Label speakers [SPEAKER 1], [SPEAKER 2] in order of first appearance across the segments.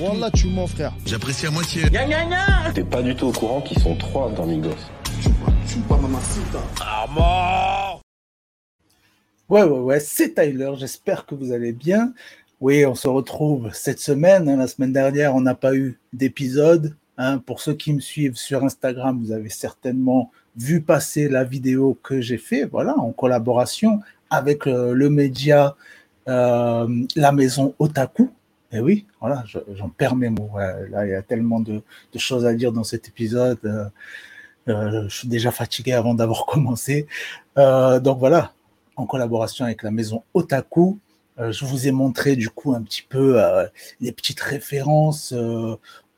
[SPEAKER 1] Wallah, tu mens, frère.
[SPEAKER 2] J'apprécie à moitié.
[SPEAKER 3] T'es pas du tout au courant qu'ils sont trois dans Migos.
[SPEAKER 4] Ouais, ouais, ouais, c'est Tyler. J'espère que vous allez bien. Oui, on se retrouve cette semaine. hein. La semaine dernière, on n'a pas eu d'épisode. hein. Pour ceux qui me suivent sur Instagram, vous avez certainement vu passer la vidéo que j'ai fait, voilà, en collaboration avec euh, le média euh, La Maison Otaku. Et oui, voilà, je- j'en perds mes mots. Là, il y a tellement de, choses à dire dans cet épisode. euh, euh, je suis déjà fatigué avant d'avoir commencé. Donc voilà, en collaboration avec la maison Otaku. Je vous ai montré du coup un petit peu les petites références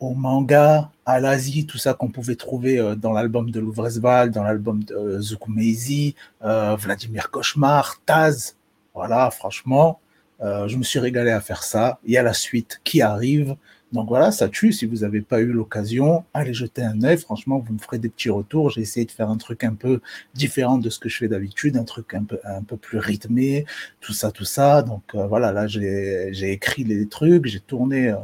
[SPEAKER 4] au manga, à l'Asie, tout ça qu'on pouvait trouver dans l'album de Louvresval, dans l'album de Zukumeizi, Vladimir Cauchemar, Taz. Voilà, franchement, euh, je me suis régalé à faire ça. Il y a la suite qui arrive. Donc voilà, ça tue. Si vous n'avez pas eu l'occasion, allez jeter un œil. Franchement, vous me ferez des petits retours. J'ai essayé de faire un truc un peu différent de ce que je fais d'habitude, un truc un peu, un peu plus rythmé, tout ça, tout ça. Donc euh, voilà, là, j'ai écrit les trucs, j'ai tourné euh,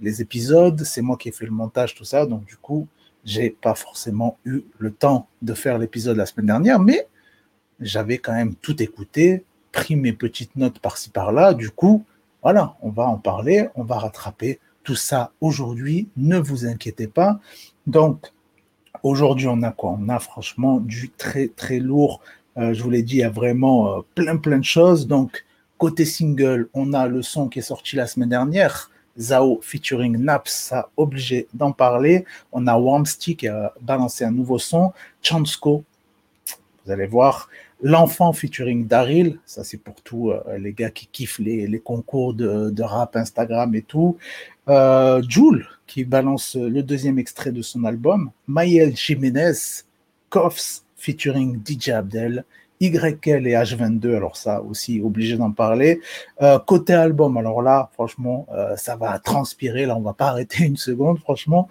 [SPEAKER 4] les épisodes, c'est moi qui ai fait le montage, tout ça. Donc du coup, j'ai pas forcément eu le temps de faire l'épisode la semaine dernière, mais j'avais quand même tout écouté, pris mes petites notes par-ci par-là. Du coup, voilà, on va en parler, on va rattraper tout ça aujourd'hui. Ne vous inquiétez pas. Donc, aujourd'hui, on a quoi? On a franchement du très très lourd. Euh, je vous l'ai dit, il y a vraiment euh, plein plein de choses. Donc, côté single, on a le son qui est sorti la semaine dernière. Zao featuring Naps, ça obligé d'en parler. On a Wormsty qui a balancé un nouveau son. Chansko, vous allez voir. L'enfant featuring Daryl, ça c'est pour tous euh, les gars qui kiffent les, concours de, rap Instagram et tout. Euh, Joule qui balance le deuxième extrait de son album. Maël Jiménez, Koffs featuring DJ Abdel. YL et H22, alors ça aussi obligé d'en parler. Euh, côté album, alors là, franchement, euh, ça va transpirer. Là, on va pas arrêter une seconde, franchement.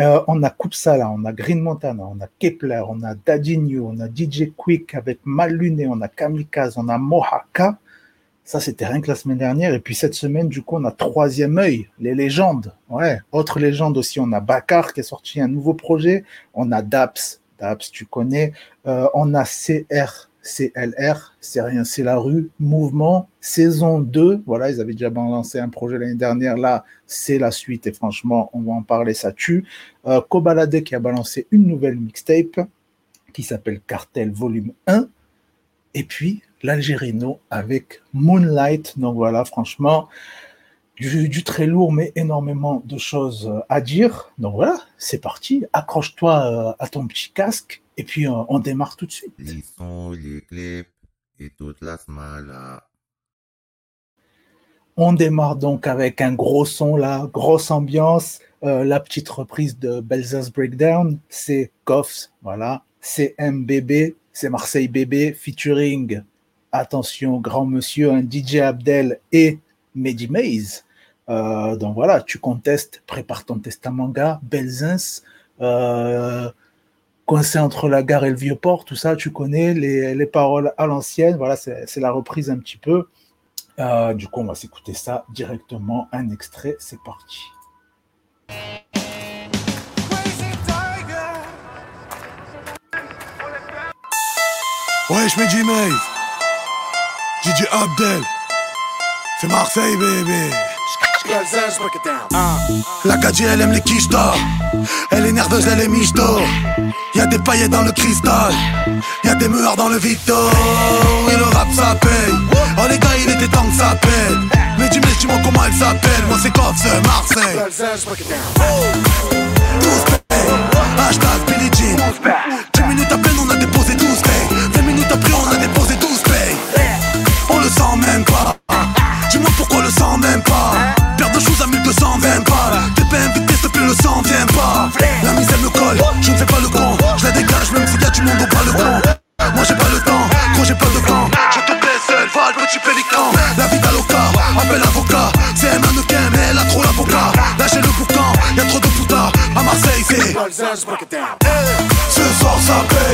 [SPEAKER 4] Euh, on a Kupsala, on a Green Montana, on a Kepler, on a Dadinho, on a DJ Quick avec Maluné, on a Kamikaze, on a Mohaka. Ça, c'était rien que la semaine dernière. Et puis cette semaine, du coup, on a Troisième œil, les légendes. Ouais, autre légende aussi. On a Bakar qui a sorti un nouveau projet. On a Daps, Daps, tu connais. Euh, on a CR, CLR, c'est rien, c'est la rue. Mouvement, saison 2. Voilà, ils avaient déjà lancé un projet l'année dernière. Là, c'est la suite. Et franchement, on va en parler, ça tue. Euh, Kobalade qui a balancé une nouvelle mixtape qui s'appelle Cartel Volume 1. Et puis, l'Algérino avec Moonlight. Donc voilà, franchement, du, du très lourd, mais énormément de choses à dire. Donc voilà, c'est parti. Accroche-toi euh, à ton petit casque et puis euh, on démarre tout de suite.
[SPEAKER 2] Les sons, les clips et toute la smala.
[SPEAKER 4] On démarre donc avec un gros son là, grosse ambiance. Euh, la petite reprise de Belza's Breakdown, c'est Koffs, voilà. C'est MBB, c'est Marseille Bébé, featuring, attention, grand monsieur, un DJ Abdel et Mehdi Maze. Euh, donc voilà, tu contestes, prépare ton testament gars, Belzins, euh, coincé entre la gare et le vieux port, tout ça, tu connais les, les paroles à l'ancienne, voilà, c'est la reprise un petit peu. Euh, du coup, on va s'écouter ça directement, un extrait, c'est parti.
[SPEAKER 5] Ouais, je mets G-Maze. DJ Abdel. C'est Marseille, bébé. La Kadji, elle aime les quichetas. Elle est nerveuse, elle est michto. Y'a des paillettes dans le cristal. Y'a des meurs dans le Vito. Et le rap, ça paye. Oh, les gars, il était temps que ça pète. Mais dis-moi, dis-moi comment elle s'appelle. Moi, c'est Coff, Marseille. 12 paye. Hashtag Billie Jean. 10 minutes à peine, on a déposé 12 paye.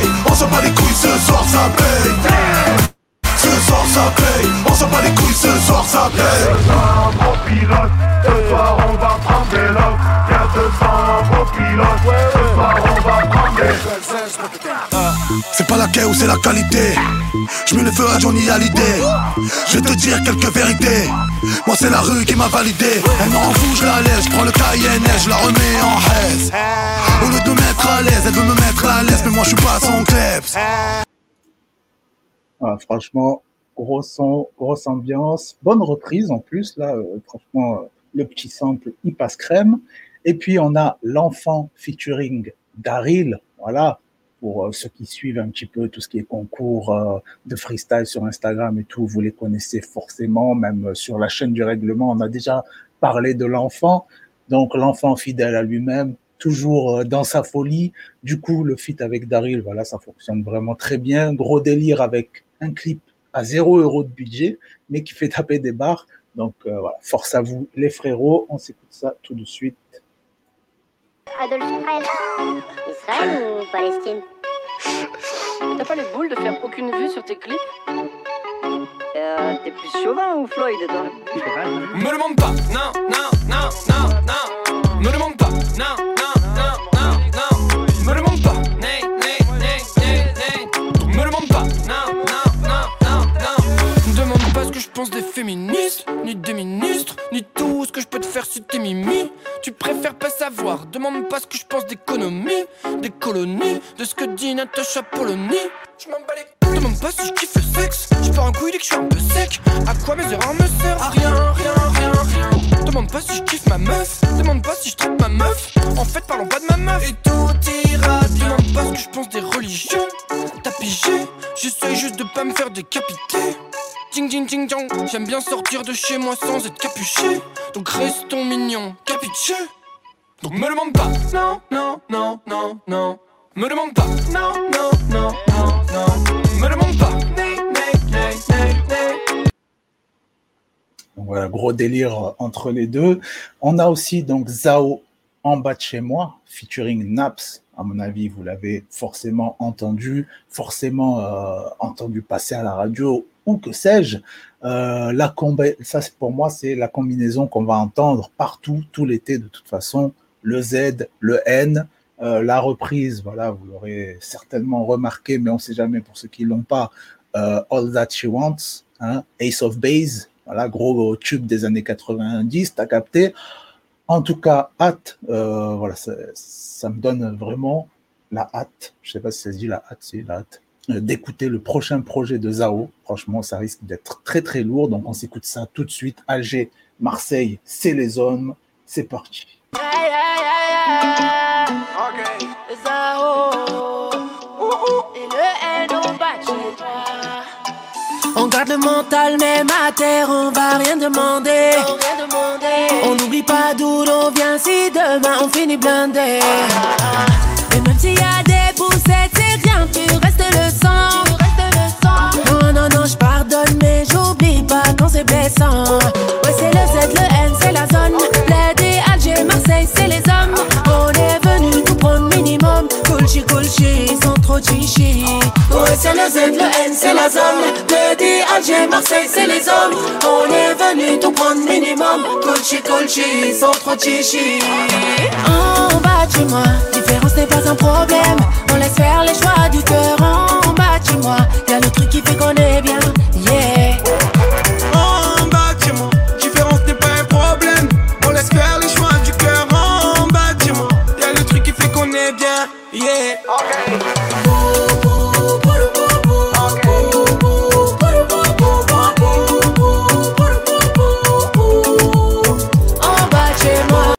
[SPEAKER 5] Paye. On s'en bat les couilles, ce soir, ça paye. Ce soir ça paye, on s'en bat les couilles, ce soir ça paye pilote. Ce soir on va prendre des lots. Y'a 200 beaux pilotes. Ce soir on va prendre des pas la ou c'est la qualité. Je mets le feu à Johnny Hallyday. Je vais te dire quelques vérités. Moi c'est la rue qui m'a validé. Elle m'en fout, je la laisse. Je prends le Cayenne, je la remets en haise. Au lieu de me mettre à l'aise, elle veut me mettre à l'aise, mais moi je suis pas son kleps.
[SPEAKER 4] Ah, franchement, gros son, grosse ambiance, bonne reprise en plus, là, euh, franchement, euh, le petit sample, il passe crème. Et puis, on a l'enfant featuring Daryl, voilà, pour euh, ceux qui suivent un petit peu tout ce qui est concours euh, de freestyle sur Instagram et tout, vous les connaissez forcément, même euh, sur la chaîne du règlement, on a déjà parlé de l'enfant. Donc, l'enfant fidèle à lui-même, toujours dans sa folie. Du coup, le feat avec Daryl, voilà, ça fonctionne vraiment très bien. Gros délire avec un clip à 0 euros de budget, mais qui fait taper des barres. Donc voilà, force à vous les frérots, on s'écoute ça tout de suite.
[SPEAKER 6] Adolf Hitler Israël ou Palestine?
[SPEAKER 7] T'as pas les boules de faire aucune vue sur tes clips? Euh, T'es plus Chauvin ou Floyd, toi?
[SPEAKER 8] Me demande pas, non, non, non, non, non. Me demande pas, non, non, non, non, non. Me demande pas, nay, nay, nay, nay, nay. Me demande pas, non, non, je pense des féministes, ni des ministres, ni tout ce que je peux te faire si t'es mimi. Tu préfères pas savoir, demande pas ce que je pense d'économie, des colonies, de ce que dit Natacha Polony. Je m'en bats les Demande pas si je kiffe le sexe. Je pars un couille dès que je suis un peu sec. À quoi mes erreurs me servent? À rien, rien, rien, rien. Demande pas si je kiffe ma meuf. Demande pas si je traite ma meuf. En fait, parlons pas de ma meuf. Et tout ira. Demande pas ce que je pense des religions. T'as pigé J'essaye juste de pas me faire décapiter. Ding ding ding. J'aime bien sortir de chez moi sans être capuché. Donc restons mignons, capiché. Donc me demande pas. Non, non, non, non, non. Me demande pas. Non, non, non, non, non. Me demande pas.
[SPEAKER 4] Voilà, gros délire entre les deux. On a aussi donc Zao en bas de chez moi, featuring Naps. À mon avis, vous l'avez forcément entendu, forcément euh, entendu passer à la radio ou que sais-je. Euh, ça, pour moi, c'est la combinaison qu'on va entendre partout, tout l'été de toute façon. Le Z, le N, euh, la reprise, voilà, vous l'aurez certainement remarqué, mais on ne sait jamais pour ceux qui l'ont pas. euh, All That She Wants, hein, Ace of Base, voilà, gros tube des années 90, t'as capté. En tout cas, hâte, euh, voilà, ça, ça me donne vraiment la hâte, je sais pas si ça se dit la hâte, c'est la hâte, euh, d'écouter le prochain projet de Zao. Franchement, ça risque d'être très très lourd, donc on s'écoute ça tout de suite. Alger, Marseille, c'est les hommes, c'est parti.
[SPEAKER 9] Garde le mental même à terre, on va rien demander. On n'oublie pas d'où l'on vient si demain on finit blindé. Et même s'il y a des poussettes, c'est rien, tu restes le sang. Non, non, non, je pardonne, mais j'oublie pas quand c'est blessant. Ouais, c'est le Z, le N, c'est la zone. Et Alger, Marseille, c'est les hommes. On est venu tout prendre minimum. Coolchi, coolchi, sans trop chichi. Ouais, c'est le Z, le N, c'est la zone. Et Alger, Marseille, c'est les hommes. On est venu tout prendre minimum. Coolchi, coolchi, sans trop chichi. En bas de chez moi, différence n'est pas un problème. On laisse faire les choix du cœur bas chez moi. Y'a le truc qui fait qu'on est bien, yeah.
[SPEAKER 8] En bas de chez moi, différence n'est pas un problème. On laisse faire les choix du cœur en bas de chez moi. Y'a le truc qui fait qu'on est bien, yeah.
[SPEAKER 9] Moi.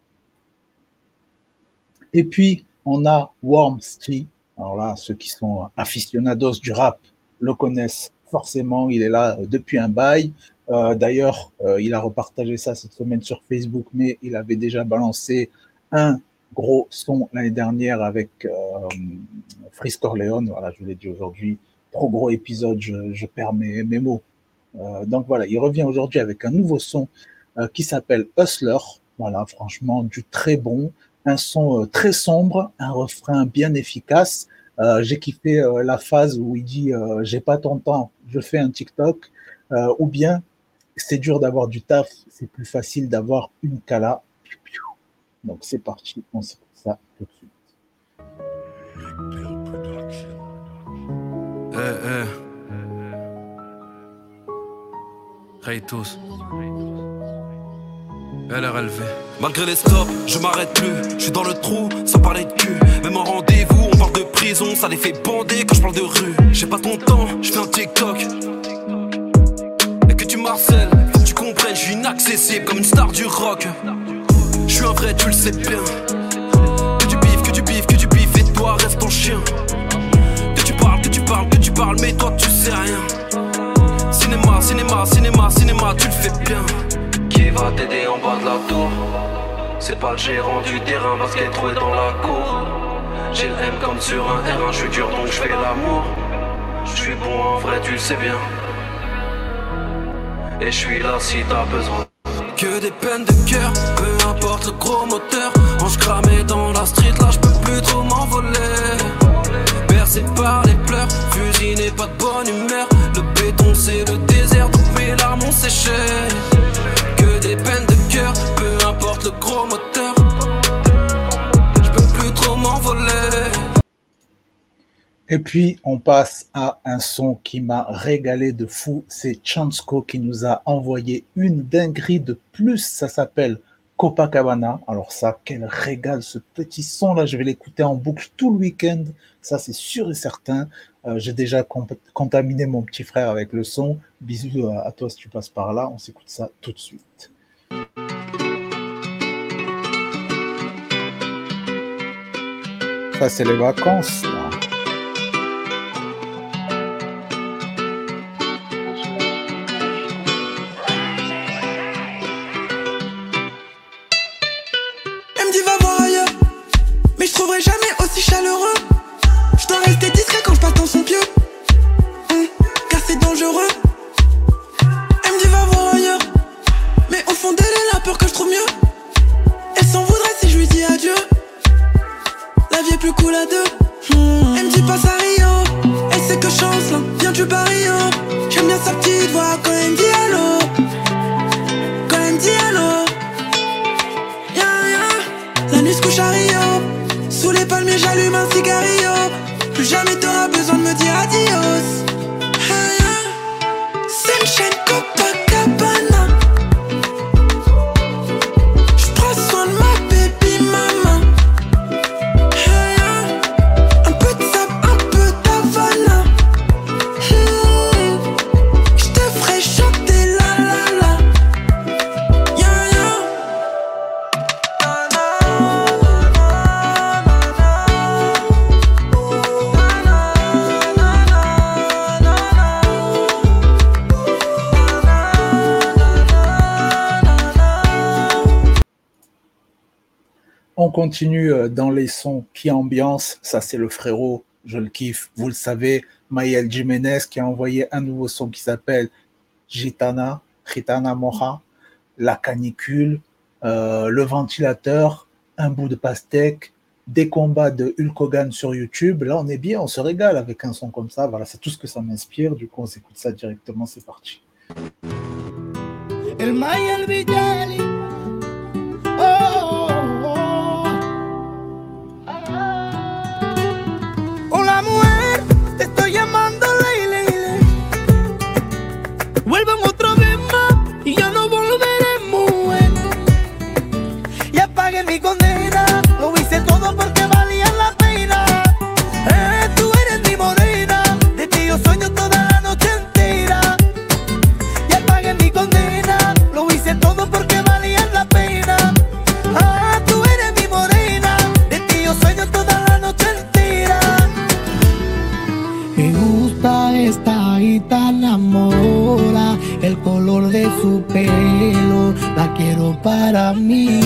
[SPEAKER 4] Et puis, on a Warm Street. Alors là, ceux qui sont aficionados du rap le connaissent forcément. Il est là euh, depuis un bail. Euh, D'ailleurs, euh, il a repartagé ça cette semaine sur Facebook, mais il avait déjà balancé un gros son l'année dernière avec euh, Corleone. Voilà, je vous l'ai dit aujourd'hui. Trop gros épisode, je, perds mes, mots. Donc voilà, il revient aujourd'hui avec un nouveau son qui s'appelle Hustler. Voilà, franchement, du très bon un son très sombre, un refrain bien efficace. Euh, j'ai kiffé euh, la phase où il dit euh, j'ai pas ton temps, je fais un TikTok, ou bien c'est dur d'avoir du taf, c'est plus facile d'avoir une cala. Donc c'est parti, on s'écoute ça tout de suite.
[SPEAKER 10] Eh, eh. Hey tous. LRLV.
[SPEAKER 11] Malgré les stops, je m'arrête plus. Je suis dans le trou, sans parler de cul. Même en rendez-vous, on parle de prison, ça les fait bander quand je parle de rue. J'ai pas ton temps, je fais un TikTok. Et que tu marcelles, faut que tu comprennes, je suis inaccessible comme une star du rock. Je suis un vrai, tu le sais bien. Que tu biffes, que tu biffes, que tu biffes, et toi reste ton chien. Que tu parles, que tu parles, que tu parles, mais toi tu sais rien. Cinéma, cinéma, cinéma, cinéma, tu le fais bien. Va t'aider en bas de la tour C'est pas le gérant du terrain parce qu'elle est dans la cour. J'ai le M comme sur un R1, je suis dur donc je fais l'amour. Je suis bon en vrai, tu le sais bien. Et je suis là si t'as besoin. Que des peines de cœur, peu importe le gros moteur. Ange cramé dans la street, là je peux plus trop m'envoler. Bercé par les pleurs, fusil n'est pas de bonne humeur. Le béton c'est le désert, toutes mes larmes ont séché. Peu importe le gros moteur. Je peux plus trop m'envoler.
[SPEAKER 4] Et puis, on passe à un son qui m'a régalé de fou. C'est Chansko qui nous a envoyé une dinguerie de plus. Ça s'appelle Copacabana. Alors ça, quel régal ce petit son-là. Je vais l'écouter en boucle tout le week-end. Ça, c'est sûr et certain. Euh, J'ai déjà contaminé mon petit frère avec le son. Bisous à, à toi si tu passes par là. On s'écoute ça tout de suite. C'est les vacances. Continue euh, dans les sons qui ambiance. Ça, c'est le frérot. Je le kiffe. Vous le savez, Maël Jiménez qui a envoyé un nouveau son qui s'appelle Gitana, Gitana Moja, La canicule, euh, Le ventilateur, Un bout de pastèque, des combats de Hulk Hogan sur YouTube. Là, on est bien, on se régale avec un son comme ça. Voilà, c'est tout ce que ça m'inspire. Du coup, on s'écoute ça directement. C'est parti.
[SPEAKER 12] Su pelo, la quiero para mí.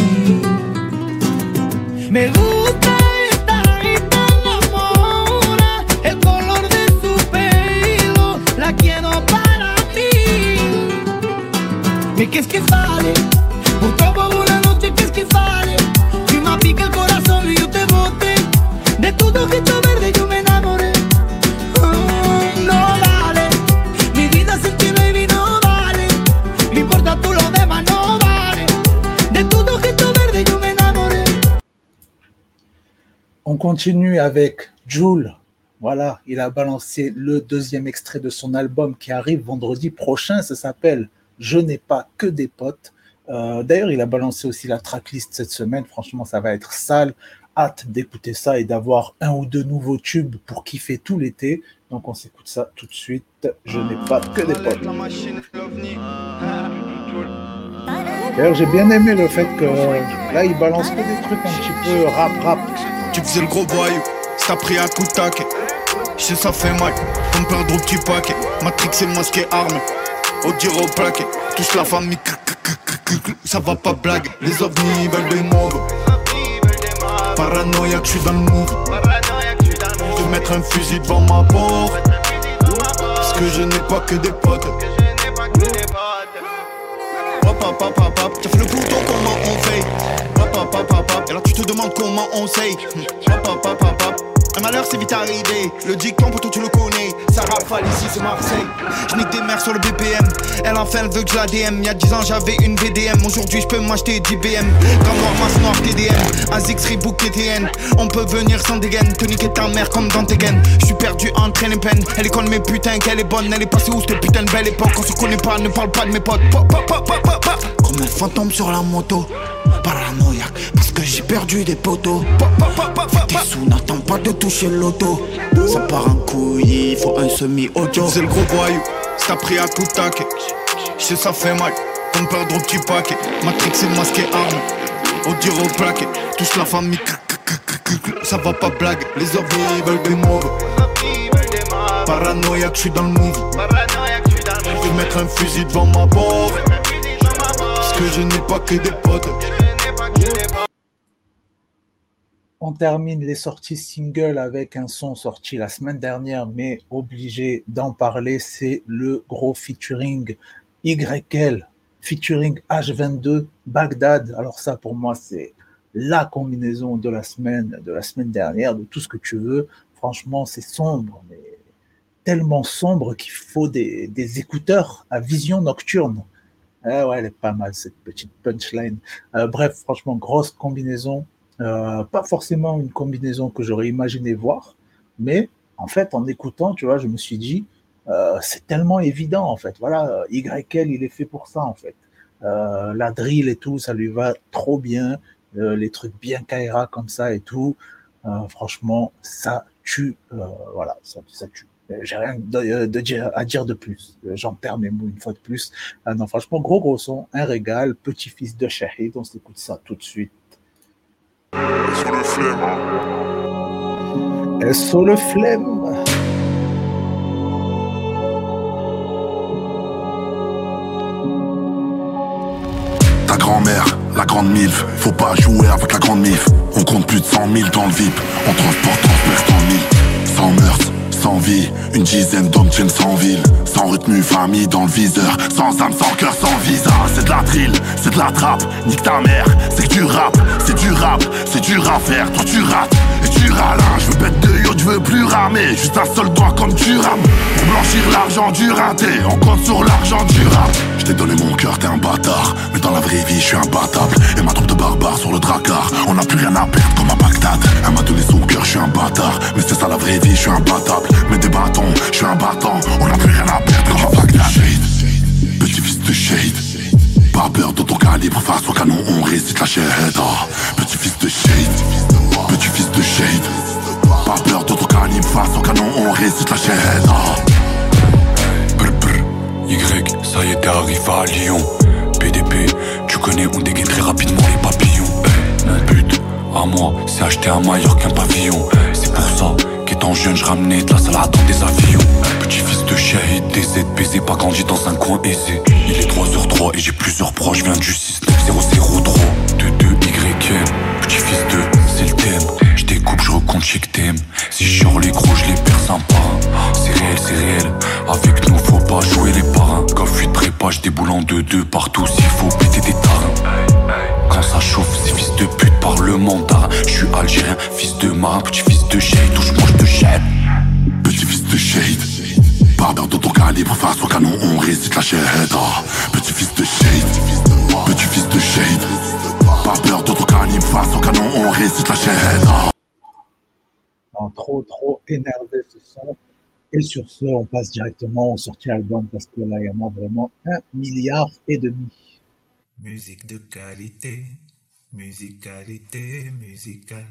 [SPEAKER 12] Me gusta esta gitana mora, el color de su pelo, la quiero para mí. Me que es que sale, por todo una noche que es que sale? Si me pica el corazón y yo te bote, de tu ojito verde yo me enamoré.
[SPEAKER 4] Continue avec Joule. Voilà, il a balancé le deuxième extrait de son album qui arrive vendredi prochain. Ça s'appelle Je n'ai pas que des potes. Euh, D'ailleurs, il a balancé aussi la tracklist cette semaine. Franchement, ça va être sale. Hâte d'écouter ça et d'avoir un ou deux nouveaux tubes pour kiffer tout l'été. Donc, on s'écoute ça tout de suite. Je n'ai pas que des potes. D'ailleurs, j'ai bien aimé le fait que là, il balance des trucs un petit peu rap, rap.
[SPEAKER 13] Tu faisais le gros voyou, ça pris un coup de taquet. Je sais ça fait mal, comme perdre au petit paquet. Matrix est masqué armé, au dire au plaquet. Touche la famille, ça va pas blague. Les ovnis veulent des mauves. Paranoïaque, je suis dans le move. Je vais mettre un fusil devant ma porte. Parce que je n'ai pas que des potes. Hop. T'as fait le bouton, comment on fait Et là, tu te demandes comment on sait. Hop. Un malheur, c'est vite arrivé. Le dicton, pour toi, tu le connais. Ça rafale ici, c'est Marseille. Je nique des mères sur le BPM. Elle enfin, elle veut que je la DM. Y'a 10 ans, j'avais une VDM. Aujourd'hui, je peux m'acheter 10 BM. Comme noir, masse noire, TDM. Azix, Reebok, TTN. On peut venir sans dégaine. Te niquer ta mère comme dans tes gaines. Je suis perdu en train et peine. Elle est conne, mais putain, qu'elle est bonne. Elle est passée où cette putain de belle époque? On se connaît pas, ne parle pas de mes potes. Pop, pop, pop. Comme un fantôme sur la moto. Paranoïaque, parce que j'ai perdu des poteaux. Tes sous, n'attends pas de toucher l'auto. Ça part en couille, il faut un semi-audio. C'est le gros voyou, ça pris à de taquet. Je sais, ça fait mal, comme perdre au petit paquet. Matrix est masqué arme, au dire au plaquet. Touche la famille, ça va pas blague. Les ovnis veulent des mauves. Paranoïaque, je suis dans le move. Je vais mettre un fusil devant ma porte. Parce que je n'ai pas que des potes.
[SPEAKER 4] On termine les sorties singles avec un son sorti la semaine dernière, mais obligé d'en parler. C'est le gros featuring YL, featuring H22 Bagdad. Alors ça, pour moi, c'est la combinaison de la semaine, de la semaine dernière, de tout ce que tu veux. Franchement, c'est sombre, mais tellement sombre qu'il faut des, écouteurs à vision nocturne. Ah ouais, elle est pas mal cette petite punchline. Euh, bref, franchement, grosse combinaison. Euh, pas forcément une combinaison que j'aurais imaginé voir, mais en fait, en écoutant, tu vois, je me suis dit, euh, c'est tellement évident en fait. Voilà, YL, il est fait pour ça en fait. Euh, la drill et tout, ça lui va trop bien. Euh, les trucs bien Kaira comme ça et tout. Euh, franchement, ça tue. Euh, voilà, ça, ça tue. J'ai rien de, de à dire de plus. J'en perds mes mots une fois de plus. Ah non, franchement, gros gros son, un régal, petit-fils de Shahid. On s'écoute ça tout de suite.
[SPEAKER 14] Sur le flemme.
[SPEAKER 4] Sur le flemme.
[SPEAKER 15] Ta grand-mère, la grande milf, faut pas jouer avec la grande mif. On compte plus de 100 000 dans le VIP, on transporte, transperce dans le mille. Sans meurtre, une dizaine d'hommes tiennent sans ville. Sans retenue, famille dans le viseur, sans âme, sans cœur, sans visa. C'est de la drill, c'est de la trappe, nique ta mère, c'est que tu rap, c'est du rap, c'est dur à faire, toi tu rates. Et tu râles, hein, je veux bête de yacht, je veux plus ramer, juste un seul doigt comme tu rames. Pour blanchir l'argent du raté, on compte sur l'argent du rap. Je t'ai donné mon cœur, t'es un bâtard, mais dans la vraie vie, je suis imbattable. Et ma barbares sur le dracard, on n'a plus rien à perdre comme à Bagdad. Elle m'a donné son cœur, je suis un bâtard, mais c'est ça la vraie vie, je suis imbattable. Mais des bâtons, je suis un battant, on n'a plus rien à perdre comme à Bagdad. Petit fils de shade, pas peur de face au canon, on récite la shahada. Petit fils de shade, petit fils de shade, pas peur de ton face au canon, on récite la shahada.
[SPEAKER 16] Y, ça y est, t'es arrivé à Lyon. PDP, tu connais, on dégaine très rapidement les papillons. Eh, mon but, à moi, c'est acheter un maillot qu'un pavillon. C'est pour ça qu'étant jeune, je ramenais de la salade dans des avions. Petit fils de shahid, ZPZ, pas grandi dans un coin aisé. Il est 3 sur 3 et j'ai plusieurs proches, viens du 6903. 2 2 YM, petit fils de, c'est le thème. Je découpe, je recompte, je que t'aimes. Si je les gros, je les perds sympa. C'est réel, c'est réel. Avec nous, faut pas jouer les parrains. Quand fuite prépa, je déboule en 2-2 partout s'il faut péter des tarins. Quand ça chauffe, c'est fils de pute par le mandarin. Je suis algérien, fils de marin, petit fils de shade, touche-moi, je te jette.
[SPEAKER 15] Petit fils de shade, pas peur de ton calibre face au canon, on récite la shahada. Petit fils de shade, petit fils de shade, pas peur de ton calibre face au canon, on récite la shahada.
[SPEAKER 4] rend trop, trop énervé ce son. Et sur ce, on passe directement au sorti album parce que là, il y en a vraiment un milliard et demi.
[SPEAKER 17] Musique de qualité, musicalité musicale.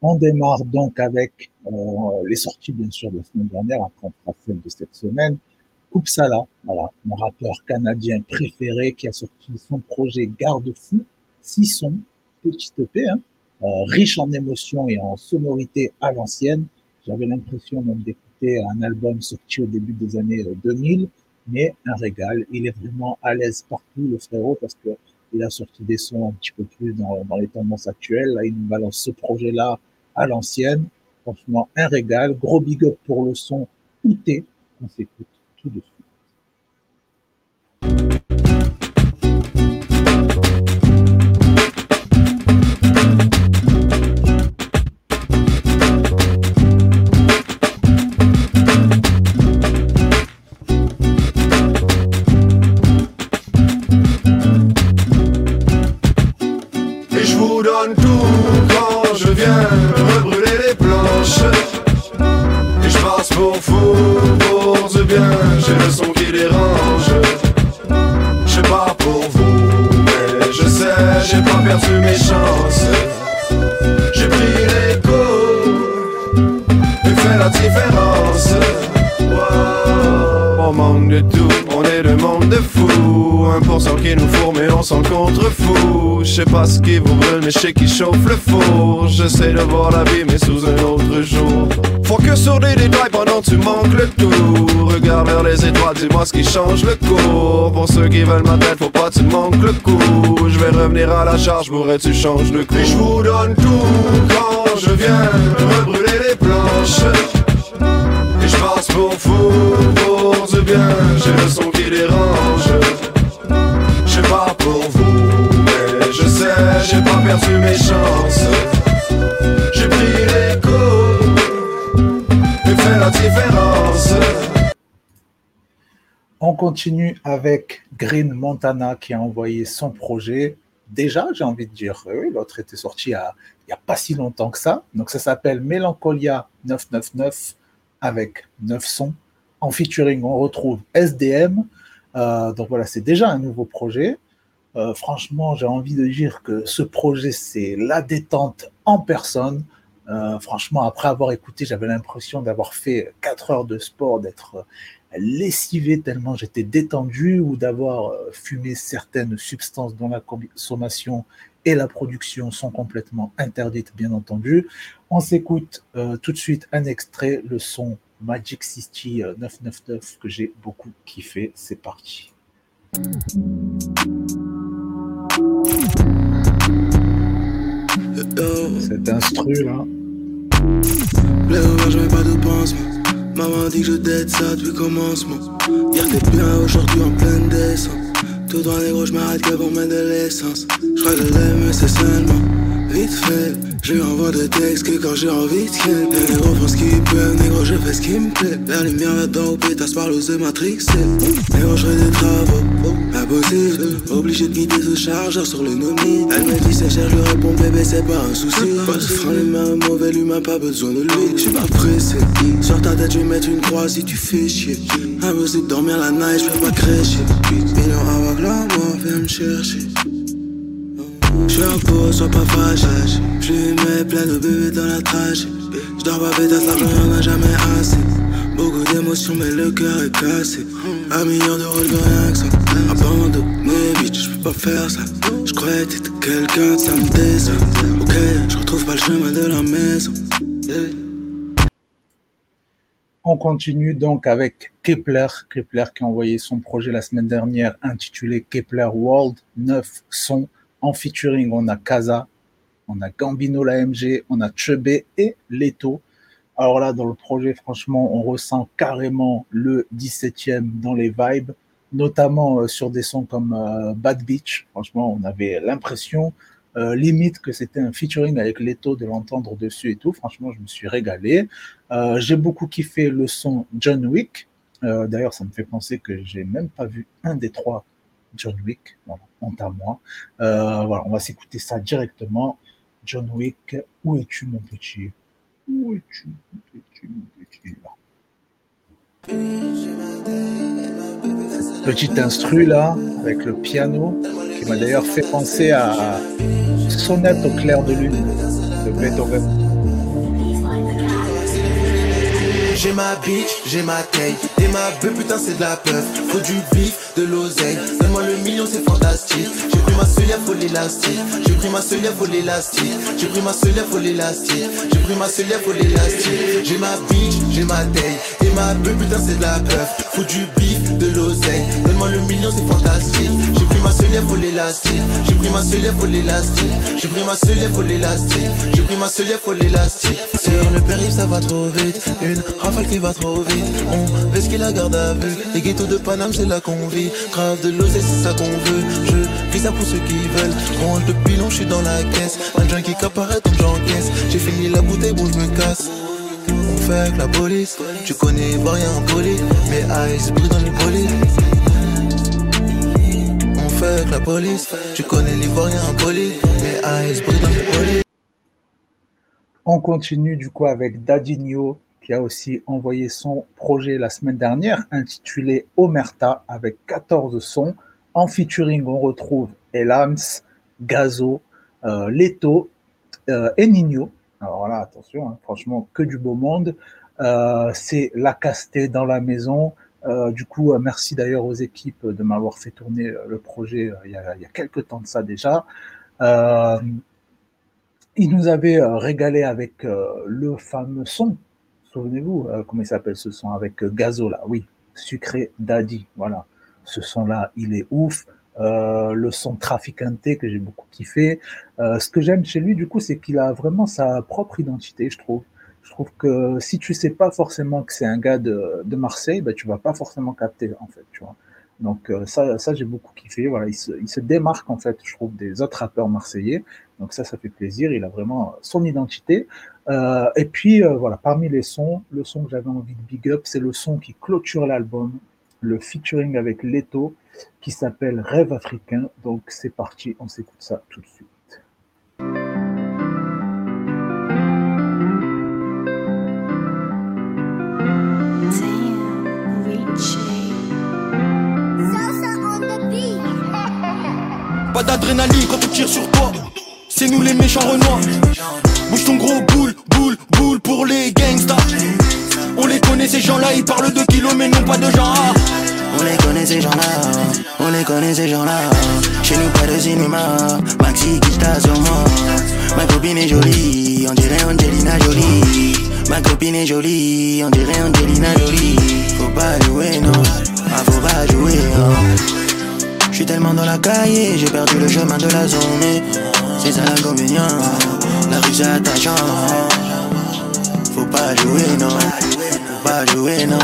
[SPEAKER 4] On démarre donc avec euh, les sorties, bien sûr, de la semaine dernière, après on fera celle de cette semaine. Kupsala, voilà, mon rappeur canadien préféré qui a sorti son projet Garde-fou, six sons, petit EP, hein, euh, riche en émotions et en sonorités à l'ancienne. J'avais l'impression même d'écouter un album sorti au début des années 2000, mais un régal. Il est vraiment à l'aise partout, le frérot, parce que il a sorti des sons un petit peu plus dans, dans les tendances actuelles. Là, il nous balance ce projet-là à l'ancienne. Franchement, un régal. Gros big up pour le son Outé. On s'écoute tout de suite.
[SPEAKER 18] Perdu mes chances. On manque de tout, on est le monde de fous. 1% qui nous fourre, mais on s'en contrefou. Je sais pas ce qui vous brûle, mais je sais qui chauffe le four. J'essaie de voir la vie, mais sous un autre jour. Faut que sur des détails pendant tu manques le tout. Regarde vers les étoiles, dis-moi ce qui change le cours. Pour ceux qui veulent ma tête, faut pas tu manques le coup. Je vais revenir à la charge, pourrais tu changes le coup. Et je vous donne tout quand je viens rebrûler les planches. Pour fou, pour du bien, j'ai le son qui dérange. Je sais pas pour vous, mais je sais, j'ai pas perdu mes chances. J'ai pris l'écho et fait la différence.
[SPEAKER 4] On continue avec Green Montana qui a envoyé son projet. Déjà, j'ai envie de dire, oui, l'autre était sorti il n'y a, pas si longtemps que ça. Donc ça s'appelle Mélancolia 999 avec 9 sons. En featuring, on retrouve SDM. Euh, donc voilà, c'est déjà un nouveau projet. Euh, franchement, j'ai envie de dire que ce projet, c'est la détente en personne. Euh, franchement, après avoir écouté, j'avais l'impression d'avoir fait 4 heures de sport, d'être lessivé tellement j'étais détendu ou d'avoir fumé certaines substances dont la consommation et la production sont complètement interdites, bien entendu. On s'écoute euh, tout de suite un extrait, le son Magic City 999 que j'ai beaucoup kiffé. C'est parti. Cet instru là.
[SPEAKER 19] je pas de pansement. Maman dit que je dette ça depuis commencement. Hier t'es bien, aujourd'hui en pleine descente. Tout droit négro, je m'arrête que pour mettre de l'essence. Je crois que l'aime, c'est seulement vite fait. J'ai envoie de texte que quand j'ai envie de ken. Les négros font ce qu'ils peuvent, négro, je fais ce qui me plaît. La lumière là-dedans, pétasse par l'ose de Matrix. Négro, je des travaux, impossible. Obligé de guider ce chargeur sur le noni. Elle me dit c'est cher, je réponds bébé, c'est pas un souci. Pas de frein, les mauvais humain, pas besoin de lui. J'suis pas pressé. Sur ta tête, je vais mettre une croix si tu fais chier. Impossible de dormir la night, je peux pas crècher. Millions avant que la mort vienne me chercher. J'suis un pot, sois pas fâché. J'lui mets plein de bébés dans la trachée. J'dors pas pétasse, l'argent y'en a jamais assez. Beaucoup d'émotions, mais le cœur est cassé. Un million d'euros, je veux rien que ça. Bitch, j'peux pas faire ça. J'croyais que t'étais quelqu'un, ça me désole. Ok, j'retrouve pas le chemin de la maison.
[SPEAKER 4] On continue donc avec Kepler. Kepler qui a envoyé son projet la semaine dernière intitulé Kepler World 9 sons. En featuring, on a Kaza, on a Gambino l'AMG, on a Chebé et Leto. Alors là, dans le projet, franchement, on ressent carrément le 17e dans les vibes, notamment euh, sur des sons comme euh, Bad Beach. Franchement, on avait l'impression, euh, limite, que c'était un featuring avec Leto de l'entendre dessus et tout. Franchement, je me suis régalé. J'ai beaucoup kiffé le son John Wick. D'ailleurs, ça me fait penser que j'ai même pas vu un des trois John Wick. Voilà, honte à moi. Euh, voilà, on va s'écouter ça directement. John Wick, où es-tu mon petit? Où es-tu mon petit, mon petit? Petit instru là, avec le piano, qui m'a d'ailleurs fait penser à Sonate au clair de lune de Beethoven.
[SPEAKER 20] J'ai ma bitch, j'ai ma taille Et ma beuh putain c'est de la peuf Faut du bif, de l'oseille. Donne-moi le million c'est fantastique. J'ai pris ma seule faut l'élastique. J'ai pris ma seule faut l'élastique. J'ai pris ma seule faut l'élastique. J'ai pris ma seule faut l'élastique. J'ai ma bitch, j'ai ma taille Et ma beuh putain c'est de la peuf Faut du bif, de l'oseille. Donne-moi le million c'est fantastique. J'ai pris ma seule faut l'élastique. J'ai pris ma seule faut l'élastique. J'ai pris ma seule faut l'élastique. J'ai pris ma seule faut l'élastique. Sur le périph' ça va trop vite. Une rafale qui va trop vite. On baisse qui la garde à vue. Les ghettos de Paname c'est là qu'on vit. Grave de l'oseille c'est ça qu'on veut. Je fais ça pour ceux qui veulent. Range de pilon je suis dans la caisse. Un qui apparaît donc j'encaisse. J'ai fini la bouteille bon je me casse On fait avec la police Tu connais pas rien en poli Mais eyes brillent dans les polices On fait avec la police Tu connais l'ivoirien en poli Mais eyes brillent dans les polices
[SPEAKER 4] On continue du coup avec Dadinho qui a aussi envoyé son projet la semaine dernière intitulé Omerta avec 14 sons. En featuring, on retrouve Elams, Gazo, euh, Leto euh, et Nino. Alors voilà, attention, hein, franchement, que du beau monde. Euh, C'est la casté dans la maison. Euh, du coup, euh, merci d'ailleurs aux équipes de m'avoir fait tourner le projet il, y a, quelques temps de ça déjà. Euh, il nous avait régalé avec le fameux son Souvenez-vous, comment il s'appelle ce son avec Gazo là Oui, Sucré Daddy. Voilà, ce son-là, il est ouf. Euh, le son Traficante que j'ai beaucoup kiffé. Euh, ce que j'aime chez lui, du coup, c'est qu'il a vraiment sa propre identité, je trouve. Je trouve que si tu sais pas forcément que c'est un gars de, Marseille, ben, tu vas pas forcément capter, en fait, tu vois. Donc euh, ça, ça j'ai beaucoup kiffé. Voilà, il se, démarque en fait, je trouve, des autres rappeurs marseillais. Donc ça, ça fait plaisir. Il a vraiment son identité. Et puis voilà, parmi les sons, le son que j'avais envie de big up, c'est le son qui clôture l'album, le featuring avec Leto, qui s'appelle Rêve africain. Donc c'est parti, on s'écoute ça tout de suite.
[SPEAKER 21] Pas d'adrénaline quand on tire sur toi. C'est nous les méchants renois. Bouge ton gros boule, boule, boule pour les gangsters. On les connaît ces gens-là, ils parlent de kilos mais non pas de gens.
[SPEAKER 20] On les connaît ces gens-là, on les connaît ces gens-là. Chez nous pas de cinéma, Maxi qui t'a sur moi. Ma copine est jolie, on dirait Angelina Jolie. Ma copine est jolie, on dirait Angelina Jolie. Faut pas jouer, non, ah, faut pas jouer, non. Je suis tellement dans la cahier, j'ai perdu le chemin de la zone. C'est ça l'inconvénient, la rue c'est attachant. Faut pas jouer, non, pas jouer, non.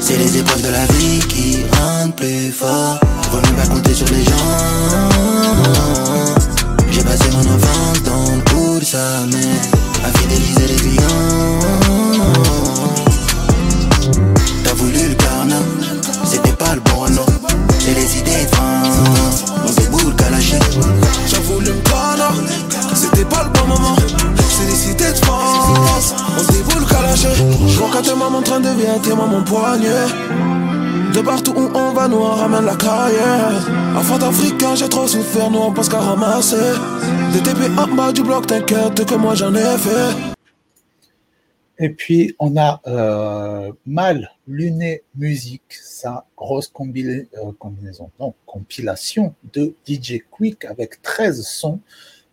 [SPEAKER 20] C'est les épreuves de la vie qui rendent plus fort. Faut même pas compter sur les gens. J'ai passé mon enfance dans le coup de sa mère, à fidéliser les clients. T'as voulu le carnat,
[SPEAKER 4] Et puis, on a euh, Mal Luné Musique, sa grosse euh, combinaison, compilation de DJ Quick avec 13 sons.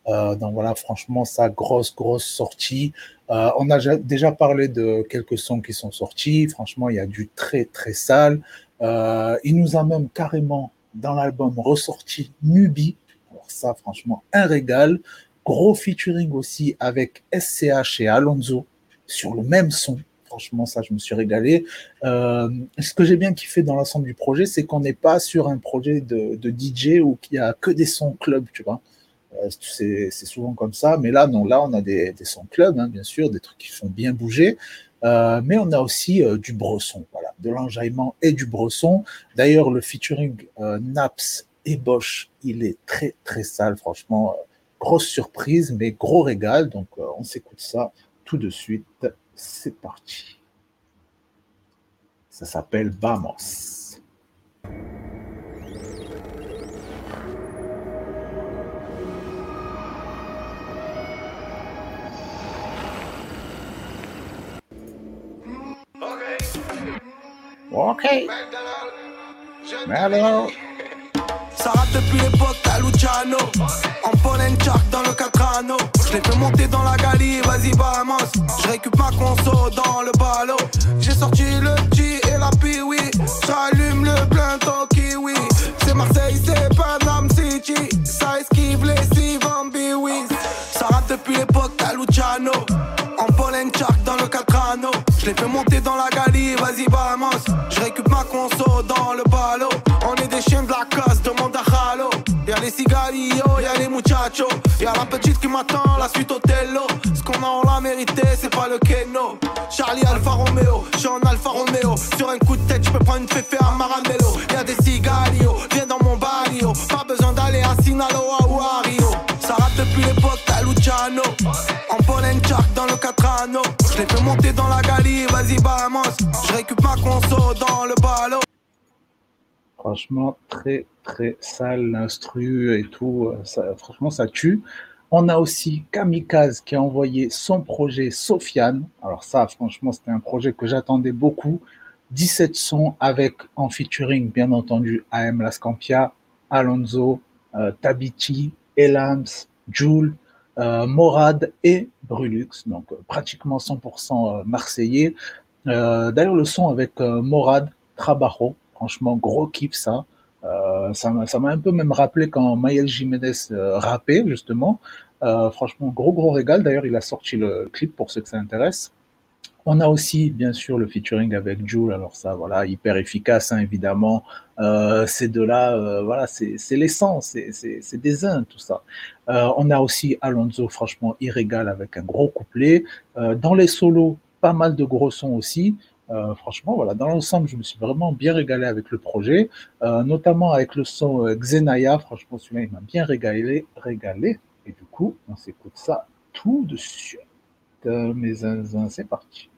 [SPEAKER 4] Euh, donc voilà, franchement, sa grosse, grosse sortie. Euh, on a déjà parlé de quelques sons qui sont sortis. Franchement, il y a du très, très sale. Euh, il nous a même carrément, dans l'album, ressorti Nubi. Alors ça, franchement, un régal. Gros featuring aussi avec SCH et Alonso sur le même son. Franchement, ça, je me suis régalé. Euh, ce que j'ai bien kiffé dans l'ensemble du projet, c'est qu'on n'est pas sur un projet de, de DJ où il y a que des sons club, tu vois. Euh, c'est souvent comme ça, mais là, non, là, on a des, sons club, hein, bien sûr, des trucs qui font bien bouger. Euh, mais on a aussi euh, du bresson, voilà, de l'enjaillement et du bresson. D'ailleurs, le featuring Naps et Bosch, il est très très sale, franchement. grosse surprise, mais gros régal. Donc, on s'écoute ça tout de suite. C'est parti. Ça s'appelle Vamos. Ok. Hello.
[SPEAKER 22] Ça rate depuis l'époque à Luciano. En pollen chart dans le 4 anneaux Je l'ai fait monter dans la galie, vas-y vamos Je récup ma conso dans le ballot. J'ai sorti le G et la piwi J'allume le plein au kiwi C'est Marseille, c'est Panam City. Ça esquive les cives en biwis Ça rate depuis l'époque à Luciano Je l'ai fait monter dans la galie, vas-y vamos. Je récup ma conso dans le ballot On est des chiens de la casse, demande à Halo Y'a les cigarillos, y'a les muchachos. Y'a la petite qui m'attend, la suite au tello Ce qu'on a on l'a mérité, c'est pas le Keno. Charlie Alfa Romeo, j'suis en Alfa Romeo. Sur un coup de tête, j'peux prendre une féfé à Maranello. Y'a des cigarillos, viens dans mon barrio. Pas besoin d'aller à Sinaloa ou à Rio. Ça rate depuis l'époque à Luciano En chart dans le 4 anneaux
[SPEAKER 4] Franchement, très très sale l'instru et tout. euh, franchement, ça tue. On a aussi Kamikaze qui a envoyé son projet Sofiane. Alors ça, franchement, c'était un projet que j'attendais beaucoup. 17 sons avec en featuring, bien entendu, AM Lascampia, Alonso, euh, Elams, Joule, Morad et Brulux. Donc euh, pratiquement 100% marseillais. Euh, D'ailleurs, le son avec euh, Morad, Trabajo, franchement, gros kiff ça. Euh, ça m'a ça m'a un peu même rappelé quand Maël Jiménez euh, rappait, justement. Euh, franchement, gros, gros régal. D'ailleurs, il a sorti le clip pour ceux que ça intéresse. On a aussi, bien sûr, le featuring avec Jules. Alors ça, voilà, hyper efficace, hein, évidemment. Euh, ces deux-là, euh, voilà, c'est l'essence, c'est- des uns, tout ça. Euh, on a aussi Alonso, franchement, il régale avec un gros couplet. Euh, dans les solos, pas mal de gros sons aussi. Franchement, voilà, dans l'ensemble, je me suis vraiment bien régalé avec le projet, notamment avec le son Xenaya. Franchement, celui-là, il m'a bien régalé, régalé. Et du coup, on s'écoute ça tout de suite. Mes zinzins, c'est parti.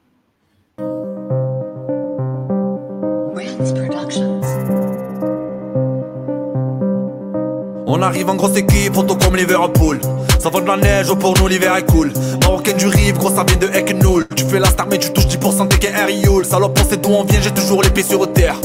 [SPEAKER 23] On arrive en grosse équipe, auto comme Liverpool. Ça va de la neige, pour nous l'hiver est cool. Marocaine du rive, gros ça vient de Eknoul. Tu fais la star, mais tu touches 10% t'es qu'un Rioul. Salope, on sait d'où on vient, j'ai toujours l'épée sur terre.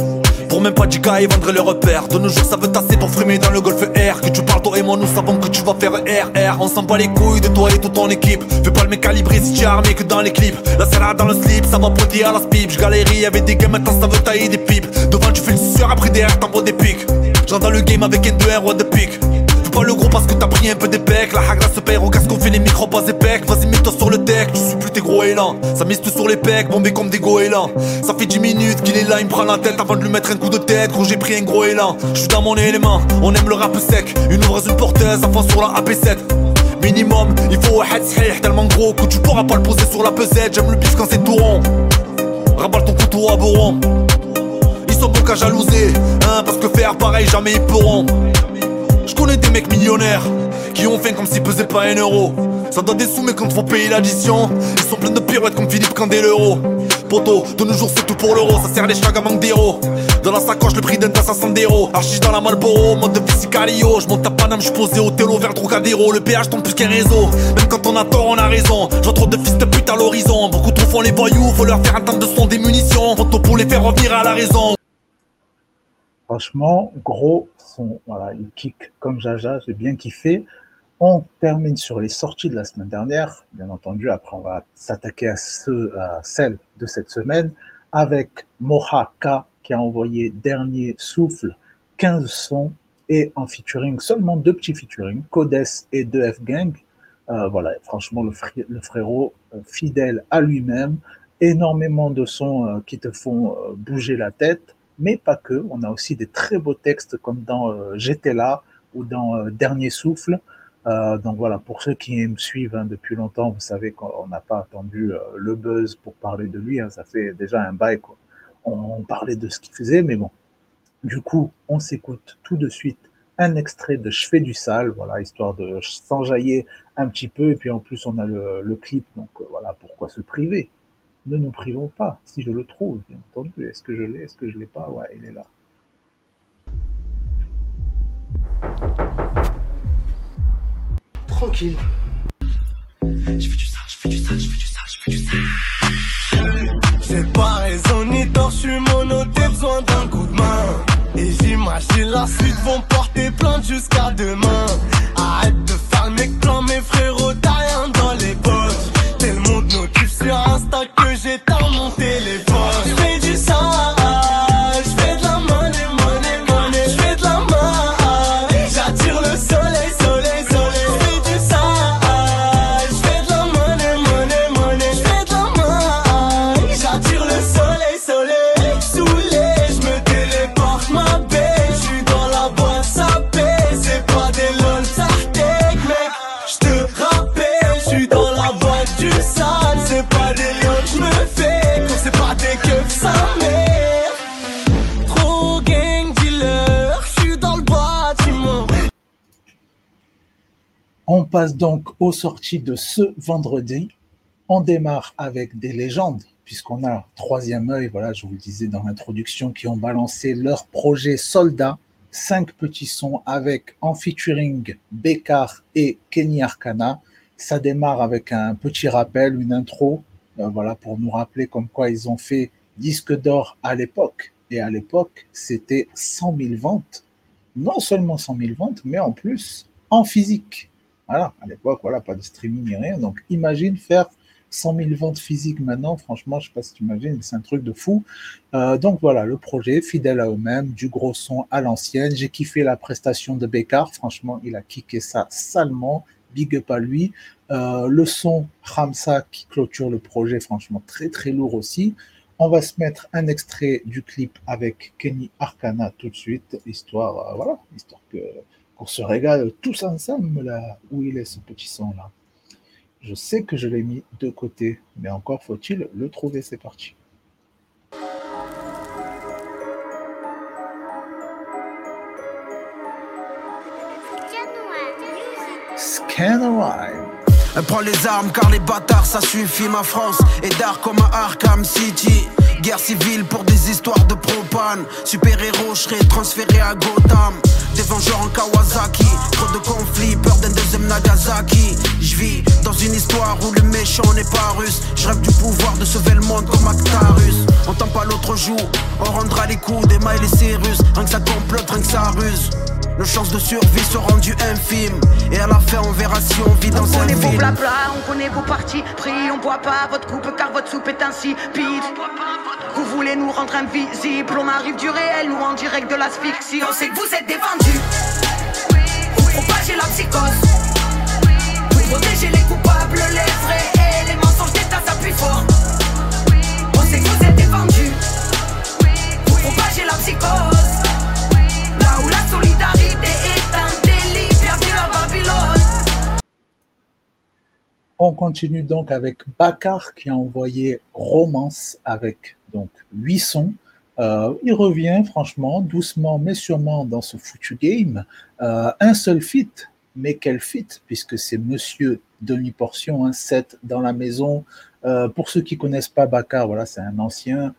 [SPEAKER 23] Même pas 10 gars, ils vendraient le repère. De nos jours, ça veut tasser pour frimer dans le golfe R. Que tu parles, toi et moi, nous savons que tu vas faire RR. On s'en bat les couilles de toi et toute ton équipe. Fais pas le mec calibré si tu es armé que dans les clips. La serra dans le slip, ça va pointer à la spip. J'galérie avec des gars, maintenant ça veut tailler des pipes. Devant, tu fais une sueur, après derrière, t'envoies des pics. J'entre dans le game avec un 2 un roi de pique. Le gros parce que t'as pris un peu d'épec. La hagra se paye au casque, on fait les micros pas épec. Vas-y mets-toi sur le deck, tu suis plus tes gros élans. Ça mise tout sur les pecs, bombé comme des goélands. Ça fait 10 minutes qu'il est là, il me prend la tête Avant de lui mettre un coup de tête, gros j'ai pris un gros élan Je suis dans mon élément, on aime le rap sec Une ouvreuse, une porteuse, enfant sur la AP7 Minimum, il faut un head Tellement gros que tu pourras pas le poser sur la pesette. J'aime le bif quand c'est tout rond. Rabale ton couteau à bourron. Ils sont bons qu'à jalouser, hein Parce que faire pareil jamais ils pourront des mecs millionnaires qui ont faim comme s'ils pesaient pas un euro. Ça donne des sous, mais quand faut payer l'addition, ils sont pleins de pirouettes comme Philippe Candelero. Poto, de nos jours c'est tout pour l'euro, ça sert les chags à manque d'héros. Dans la sacoche, le prix d'un tas à 100 euros. Archiche dans la Malboro, mode de sicario. Je monte à Paname, je posé au télo vers le Trocadéro. Le péage tombe plus qu'un réseau. Même quand on a tort, on a raison. Je vois trop de fils de pute à l'horizon. Beaucoup trop font les voyous, faut leur faire entendre de son des munitions. Pour les faire revenir à la raison.
[SPEAKER 4] Franchement, gros son. Voilà, il kick comme Jaja, j'ai bien kiffé. On termine sur les sorties de la semaine dernière. Bien entendu, après, on va s'attaquer à, ceux, celles de cette semaine avec Moha K qui a envoyé dernier souffle 15 sons et en featuring seulement deux petits featuring, Codes et 2F Gang. Euh, voilà, franchement, le, frérot euh, fidèle à lui-même, énormément de sons euh, qui te font bouger la tête, mais pas que. On a aussi des très beaux textes comme dans euh, J'étais là ou dans euh, Dernier souffle. Euh, donc voilà, pour ceux qui me suivent hein, depuis longtemps, vous savez qu'on n'a pas attendu le buzz pour parler de lui. hein, ça fait déjà un bail. Quoi. On, parlait de ce qu'il faisait, mais bon. Du coup, on s'écoute tout de suite un extrait de Je fais du sale, voilà, histoire de s'enjailler un petit peu. Et puis en plus, on a le, clip, donc voilà, pourquoi se priver? Ne nous privons pas, si je le trouve, bien entendu. Est-ce que je l'ai Est-ce que je l'ai pas? Ouais, il est là.
[SPEAKER 22] Tranquille. Je fais du sale, je fais du sale, je fais du sale, je fais du sale. C'est pas raison ni tort, je suis mono, t'as besoin d'un coup de main. Et j'imagine la suite vont porter plainte jusqu'à demain.
[SPEAKER 4] Passe donc aux sorties de ce vendredi. On démarre avec des légendes, puisqu'on a Troisième œil, voilà, je vous le disais dans l'introduction, qui ont balancé leur projet Soldat. Cinq petits sons avec en featuring Bekar et Kenny Arcana. Ça démarre avec un petit rappel, une intro, euh, voilà, pour nous rappeler comme quoi ils ont fait disque d'or à l'époque. Et à l'époque, c'était 100 000 ventes. Non seulement 100 000 ventes, mais en plus en physique. Voilà, à l'époque, voilà, pas de streaming ni rien. Donc, imagine faire 100 000 ventes physiques maintenant. Franchement, je sais pas si tu imagines, c'est un truc de fou. Euh, donc voilà, le projet, fidèle à eux-mêmes, du gros son à l'ancienne. J'ai kiffé la prestation de Bekar. Franchement, il a kické ça salement. Big up à lui. Euh, le son Ramsa qui clôture le projet, franchement, très très lourd aussi. On va se mettre un extrait du clip avec Kenny Arcana tout de suite, histoire, euh, voilà, histoire que qu'on se régale tous ensemble là. Où il est ce petit son là Je sais que je l'ai mis de côté, mais encore faut-il le trouver. C'est parti. Scannerine.
[SPEAKER 24] Elle prend les armes car les bâtards ça suffit ma France est d'art comme à Arkham City Guerre civile pour des histoires de propane. Super héros je serai transféré à Gotham. Des vengeurs en Kawasaki. Trop de conflits, peur d'un deuxième Nagasaki. Je vis dans une histoire où le méchant n'est pas russe. Je rêve du pouvoir de sauver le monde comme Actarus. On tend pas l'autre jour, on rendra les coups des mailles et Cyrus Rien que ça complote, rien que ça ruse nos chances de survie sont rendues infimes Et à la fin on verra si on vit dans
[SPEAKER 25] On
[SPEAKER 24] un
[SPEAKER 25] connaît vos
[SPEAKER 24] film
[SPEAKER 25] blabla, on connaît vos partis pris, on boit pas votre coupe car votre soupe est insipide. Vous voulez nous rendre invisibles, on arrive du réel, nous en direct de l'asphyxie. On sait que vous êtes des vendus. Vous propagez la psychose. Vous protégez les coupables, les vrais et les mensonges d'État s'appuient fort. On sait que vous êtes des vendus. Vous propagez la psychose. Là où la solidarité
[SPEAKER 4] On continue donc avec Bakar qui a envoyé Romance avec donc huit sons. Euh, il revient franchement doucement mais sûrement dans ce foutu game. Euh, un seul fit, mais quel fit puisque c'est Monsieur Denis Portion, un set dans la maison. Euh, pour ceux qui connaissent pas Bakar, voilà, c'est un ancien.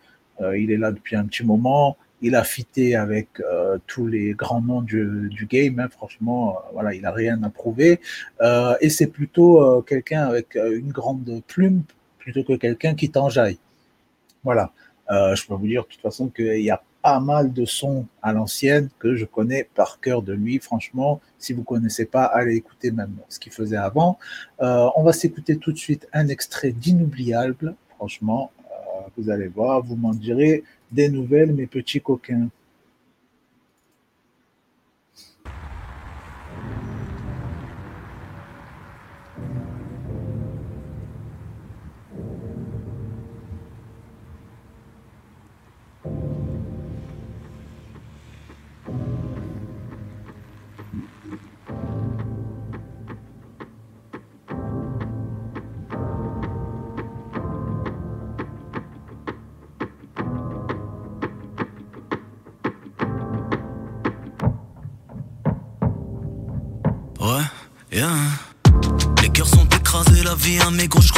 [SPEAKER 4] Il est là depuis un petit moment. Il a fité avec euh, tous les grands noms du, game. hein. Franchement, euh, voilà, il a rien à prouver. Euh, et c'est plutôt quelqu'un avec une grande plume plutôt que quelqu'un qui t'enjaille. Voilà. Je peux vous dire de toute façon qu'il y a pas mal de sons à l'ancienne que je connais par cœur de lui. Franchement, si vous connaissez pas, allez écouter même ce qu'il faisait avant. On va s'écouter tout de suite un extrait d'inoubliable. Franchement, vous allez voir, vous m'en direz des nouvelles, mes petits coquins.
[SPEAKER 26] Mais gros,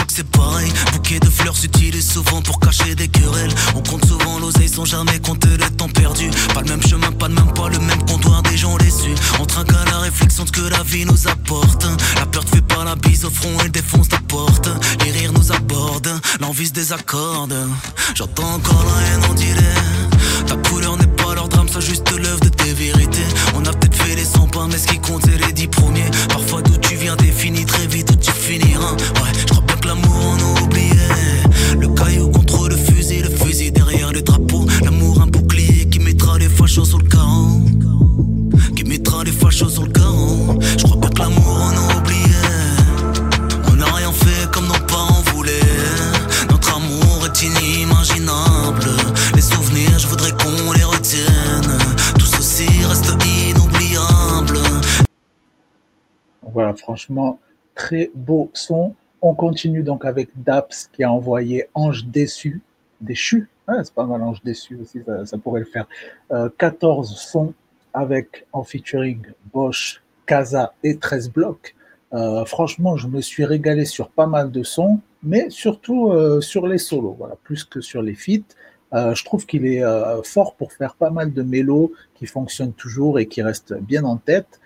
[SPEAKER 26] très
[SPEAKER 4] beau son. On continue donc avec Daps qui a envoyé Ange déçu, déchu. Ouais, c'est pas mal, Ange déçu aussi, ça, pourrait le faire. Euh, 14 sons avec en featuring Bosch, Casa et 13 blocs. Euh, franchement, je me suis régalé sur pas mal de sons, mais surtout euh, sur les solos, voilà, plus que sur les feats. Euh, je trouve qu'il est fort pour faire pas mal de mélos qui fonctionnent toujours et qui restent bien en tête.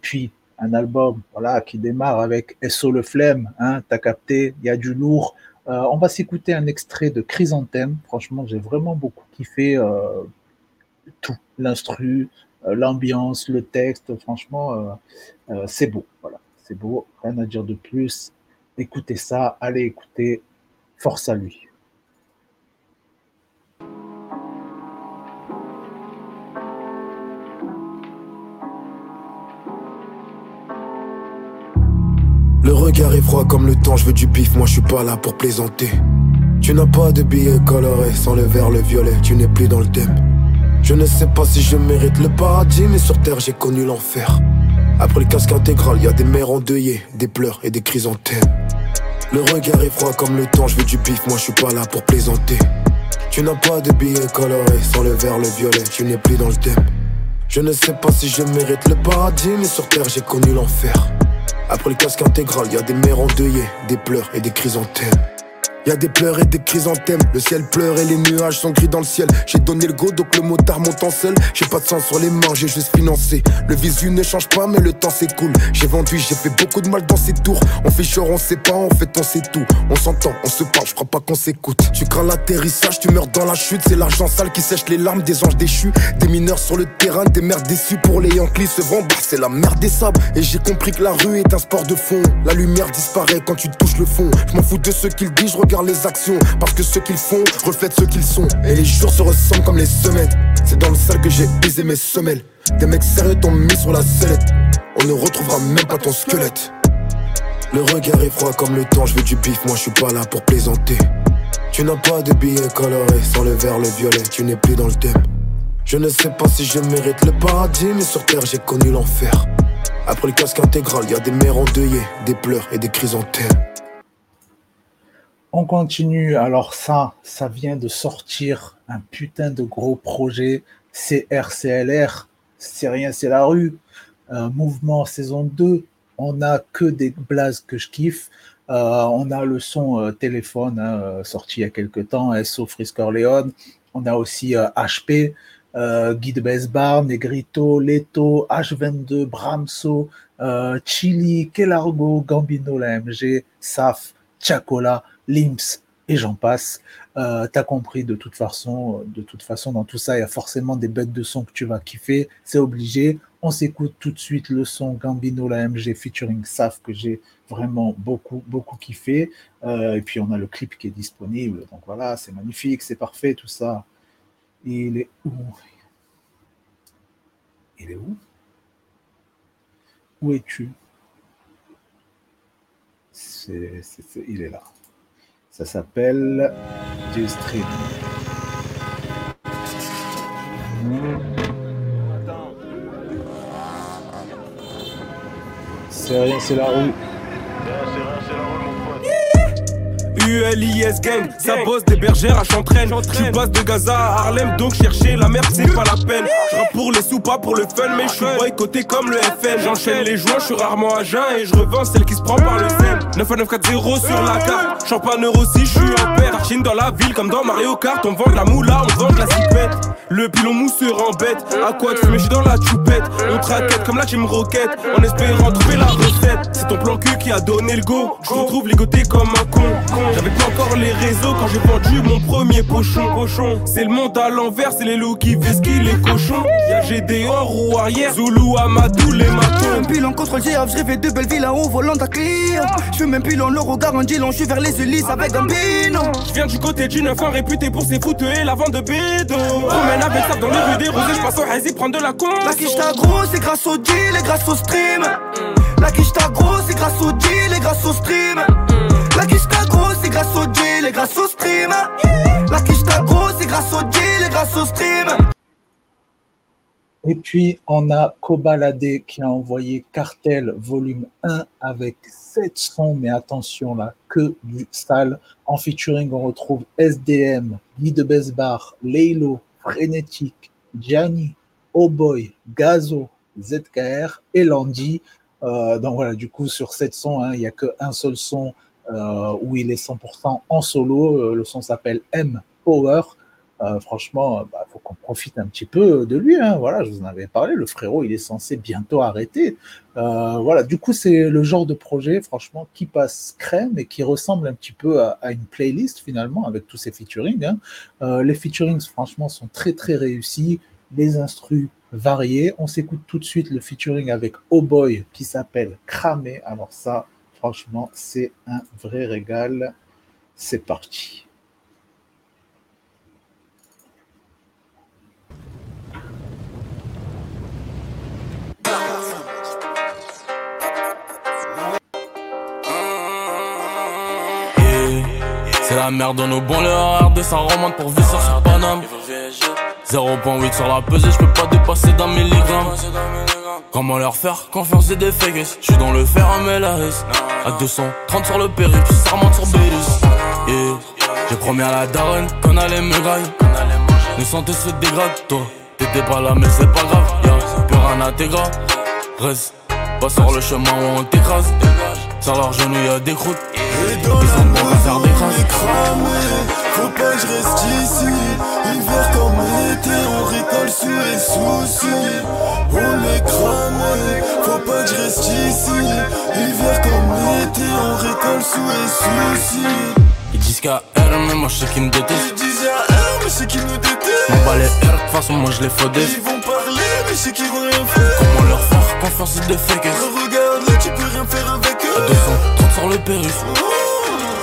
[SPEAKER 4] Puis un album voilà, qui démarre avec SO le flemme, hein, t'as capté, il y a du lourd. Euh, on va s'écouter un extrait de Chrysanthème. Franchement, j'ai vraiment beaucoup kiffé euh, tout, l'instru, euh, l'ambiance, le texte. Franchement, euh, c'est beau. Voilà, c'est beau. Rien à dire de plus. Écoutez ça, allez écouter. Force à lui.
[SPEAKER 27] Regard est froid comme le temps, je veux du pif, moi je suis pas là pour plaisanter. Tu n'as pas de billets colorés, sans le vert, le violet, tu n'es plus dans le thème. Je ne sais pas si je mérite le paradis, mais sur terre j'ai connu l'enfer. Après le casque intégral, y a des mères endeuillées, des pleurs et des chrysanthèmes. Le regard est froid comme le temps, je veux du pif, moi je suis pas là pour plaisanter. Tu n'as pas de billets colorés, sans le vert, le violet, tu n'es plus dans le thème. Je ne sais pas si je mérite le paradis, mais sur terre j'ai connu l'enfer. Après le casque intégral, y a des mères endeuillées, des pleurs et des chrysanthèmes. Y a des pleurs et des chrysanthèmes, le ciel pleure et les nuages sont gris dans le ciel. J'ai donné le go donc le motard monte en selle. J'ai pas de sang sur les mains, j'ai juste financé. Le visu ne change pas, mais le temps s'écoule. J'ai vendu, j'ai fait beaucoup de mal dans ces tours. On fait genre, on sait pas, en fait on sait tout. On s'entend, on se parle, je crois pas qu'on s'écoute. Tu crains l'atterrissage, tu meurs dans la chute. C'est l'argent sale qui sèche les larmes des anges déchus. Des mineurs sur le terrain, des mères déçues pour les Yankees se vendent. Bah, c'est la merde des sables. Et j'ai compris que la rue est un sport de fond. La lumière disparaît quand tu touches le fond. Je m'en fous de ce qu'ils disent, je regarde les actions. Parce que ce qu'ils font reflète ce qu'ils sont. Et les jours se ressemblent comme les semaines. C'est dans le sale que j'ai baisé mes semelles. Des mecs sérieux t'ont mis sur la sellette. On ne retrouvera même pas ton squelette. Le regard est froid comme le temps, je veux du bif, moi je suis pas là pour plaisanter. Tu n'as pas de billets colorés, sans le vert, le violet, tu n'es plus dans le thème. Je ne sais pas si je mérite le paradis, mais sur terre j'ai connu l'enfer. Après le casque intégral, y a des mères endeuillées, des pleurs et des chrysanthèmes.
[SPEAKER 4] On continue. Alors ça, ça vient de sortir un putain de gros projet CRCLR. C'est rien, c'est la rue. Euh, mouvement saison 2. On a que des blazes que je kiffe. Euh, on a le son euh, téléphone hein, sorti il y a quelques temps, SO Frisk Orléans. On a aussi HP, euh, Guy de Besbar, Negrito, Leto, H22, Bramso, Chili, Kelargo, Gambino, la MG, Saf, Chacola, Limps et j'en passe. Euh, T'as compris de toute façon, de toute façon dans tout ça, il y a forcément des bêtes de son que tu vas kiffer, c'est obligé. On s'écoute tout de suite le son Gambino la MG featuring Saf que j'ai vraiment beaucoup beaucoup kiffé. Euh, et puis on a le clip qui est disponible, donc voilà, c'est magnifique, c'est parfait tout ça. Il est où? Il est où? Où es-tu? C'est- Il est là. Ça s'appelle du street.
[SPEAKER 27] C'est rien, c'est la rue.
[SPEAKER 28] G-U-L-I-S gang. Ça bosse des bergères à Chantraine. Je passe de Gaza à Harlem, donc chercher la merde, c'est pas la peine. Je pour les sous, pas pour le fun, mais je suis boycotté comme le FN. J'enchaîne les joints, je suis rarement à jeun et je revends celle qui se prend par le zen. 9 à 9 4 0 sur la carte. Champagne aussi, je suis en père. Chine dans la ville comme dans Mario Kart. On vend de la moula, on vend de la cipette. Le pilon mousseur en bête. À quoi de fumer, je suis dans la choupette. On traquette comme la team roquette. En espérant trouver la recette. C'est ton plan cul qui a donné le go. Je retrouve ligoté comme un con. J'avais pas encore les réseaux quand j'ai vendu mon premier pochon. Cochon, c'est le monde à l'envers, c'est les loups qui vesquillent les cochons. Y'a GD en roue arrière, Zoulou, Amadou, les matons.
[SPEAKER 12] Même pilon contrôle GF, je rêvais de belles villes au volant d'un client. Je même pilon, le regard en deal, je suis vers les hélices avec un bino.
[SPEAKER 28] Je viens du côté d'une fin réputée pour ses foutes et la vente de bédo. Promène avec ça dans les rues des rosées, je passe au hazy prendre de la con.
[SPEAKER 12] La quiche t'a gros, c'est grâce au deal et grâce au stream. La quiche t'a gros, c'est grâce au deal et grâce au stream. La quiche t'a gros, c'est grâce au deal et grâce au stream. La quiche t'a gros, c'est grâce au deal et grâce au stream.
[SPEAKER 4] Et puis, on a Kobalade qui a envoyé Cartel volume 1 avec 7 sons, mais attention là, que du sale. En featuring, on retrouve SDM, Guy de Besbar, Leilo, Frénétique, Gianni, Oh Boy, Gazo, ZKR et Landy. Euh, donc voilà, du coup, sur 7 sons, hein, il n'y a qu'un seul son euh, où il est 100% en solo. Euh, le son s'appelle M Power. Euh, franchement, il faut qu'on profite un petit peu de lui. Hein. Voilà, je vous en avais parlé. Le frérot, il est censé bientôt arrêter. Euh, voilà, du coup, c'est le genre de projet, franchement, qui passe crème et qui ressemble un petit peu à, à une playlist finalement avec tous ces featurings. Hein. Euh, les featurings, franchement, sont très très réussis. Les instrus variés. On s'écoute tout de suite le featuring avec Oh Boy qui s'appelle Cramé. Alors ça, franchement, c'est un vrai régal. C'est parti.
[SPEAKER 10] C'est la merde dans nos bons le RD ça remonte pour visser sur Paname 0.8 sur la pesée, je peux pas dépasser d'un milligrammes Comment leur faire confiance et des fakes Je suis dans le fer à Melaris À 230 sur le périple, ça remonte sur Bélus yeah. J'ai promis à la daronne qu'on allait me grailler. Nos santé se dégrade, toi. T'étais pas là mais c'est pas grave, y'a plus rien à Reste pas sur le chemin où on t'écrase. Sur leur genou y'a des croûtes. Ils ont bon à faire des crasses
[SPEAKER 5] Faut pas que je reste ici. Hiver comme été On récolte sous les soucis. On est cramé. Faut pas que je reste ici. Hiver comme été On récolte sous les soucis.
[SPEAKER 10] Ils disent qu'à R mais moi je sais qu'ils me détestent.
[SPEAKER 5] Ils disent à R mais c'est qu'ils nous détestent.
[SPEAKER 10] M'en bats les R, de toute façon moi je les faudais
[SPEAKER 5] Ils vont parler mais c'est qu'ils vont rien faire.
[SPEAKER 10] Comment leur faire confiance et des fakes
[SPEAKER 5] Regarde là tu peux rien faire avec eux.
[SPEAKER 10] À 230 sur le périph.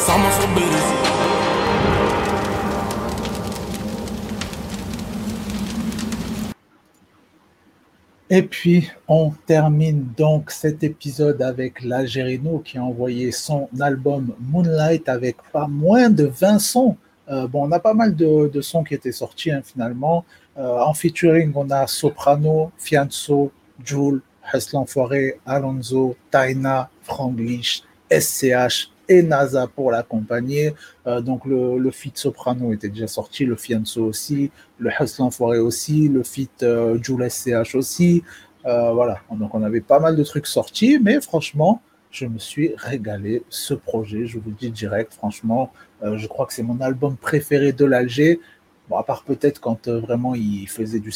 [SPEAKER 10] Ça remonte sur Bélus
[SPEAKER 4] Et puis, on termine donc cet épisode avec l'Algérino qui a envoyé son album Moonlight avec pas moins de 20 sons. Euh, bon, on a pas mal de, sons qui étaient sortis hein, finalement. Euh, en featuring, on a Soprano, Fianso, Joule, Heslan Forêt, Alonso, Taina, Franglish, SCH et NASA pour l'accompagner. Euh, donc le, le feat Soprano était déjà sorti, le Fianso aussi, le Hustle Forêt aussi, le feat euh, Joule SCH aussi. Euh, voilà, donc on avait pas mal de trucs sortis, mais franchement, je me suis régalé ce projet, je vous le dis direct, franchement, je crois que c'est mon album préféré de l'Alger. Bon, à part peut-être quand vraiment il faisait du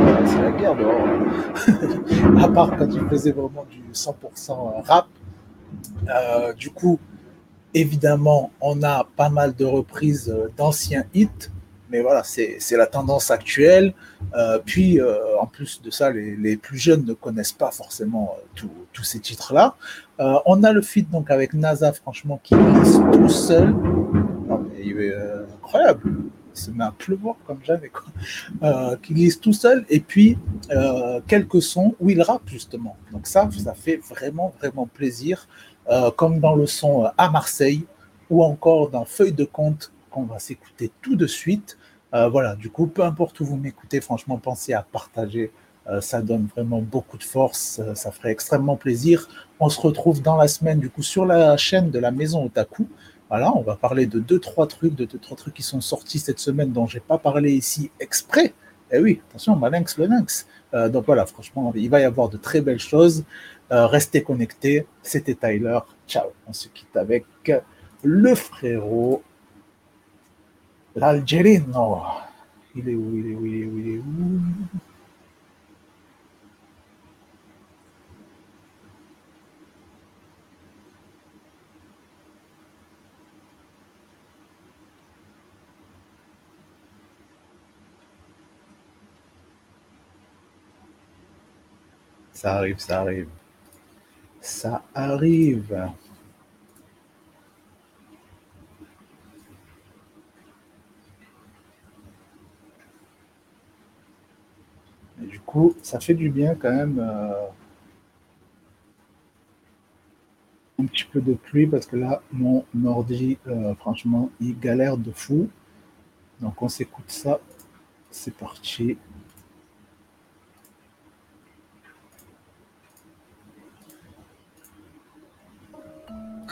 [SPEAKER 4] voilà, c'est la guerre dehors. à part quand il faisait vraiment du 100% rap. Euh, du coup, évidemment, on a pas mal de reprises euh, d'anciens hits, mais voilà, c'est la tendance actuelle. Euh, puis, en plus de ça, les, les plus jeunes ne connaissent pas forcément tous ces titres-là. On a le feat donc avec NASA, franchement, qui glisse tout seul. Non, mais incroyable. Se met à pleuvoir comme jamais, quoi. Euh, qui glisse tout seul. Et puis, euh, quelques sons où il rappe, justement. Donc ça, ça fait vraiment, vraiment plaisir. Euh, comme dans le son à Marseille, ou encore dans Feuille de compte, qu'on va s'écouter tout de suite. Voilà, du coup, peu importe où vous m'écoutez, franchement, pensez à partager. Ça donne vraiment beaucoup de force. ça ferait extrêmement plaisir. On se retrouve dans la semaine, du coup, sur la chaîne de la Maison Otaku. Voilà, on va parler de deux, trois trucs, de deux, trois trucs qui sont sortis cette semaine dont j'ai pas parlé ici exprès. Eh oui, attention, Malinx le lynx. Euh, donc voilà, franchement, il va y avoir de très belles choses. Euh, restez connectés. C'était Tyler. Ciao. On se quitte avec le frérot, l'Algérino. Il il est où, il est où, il est où? Ça arrive, ça arrive. Ça arrive. Du coup, ça fait du bien quand même. euh, un petit peu de pluie parce que là, mon ordi, euh, franchement, il galère de fou. Donc on s'écoute ça. C'est parti.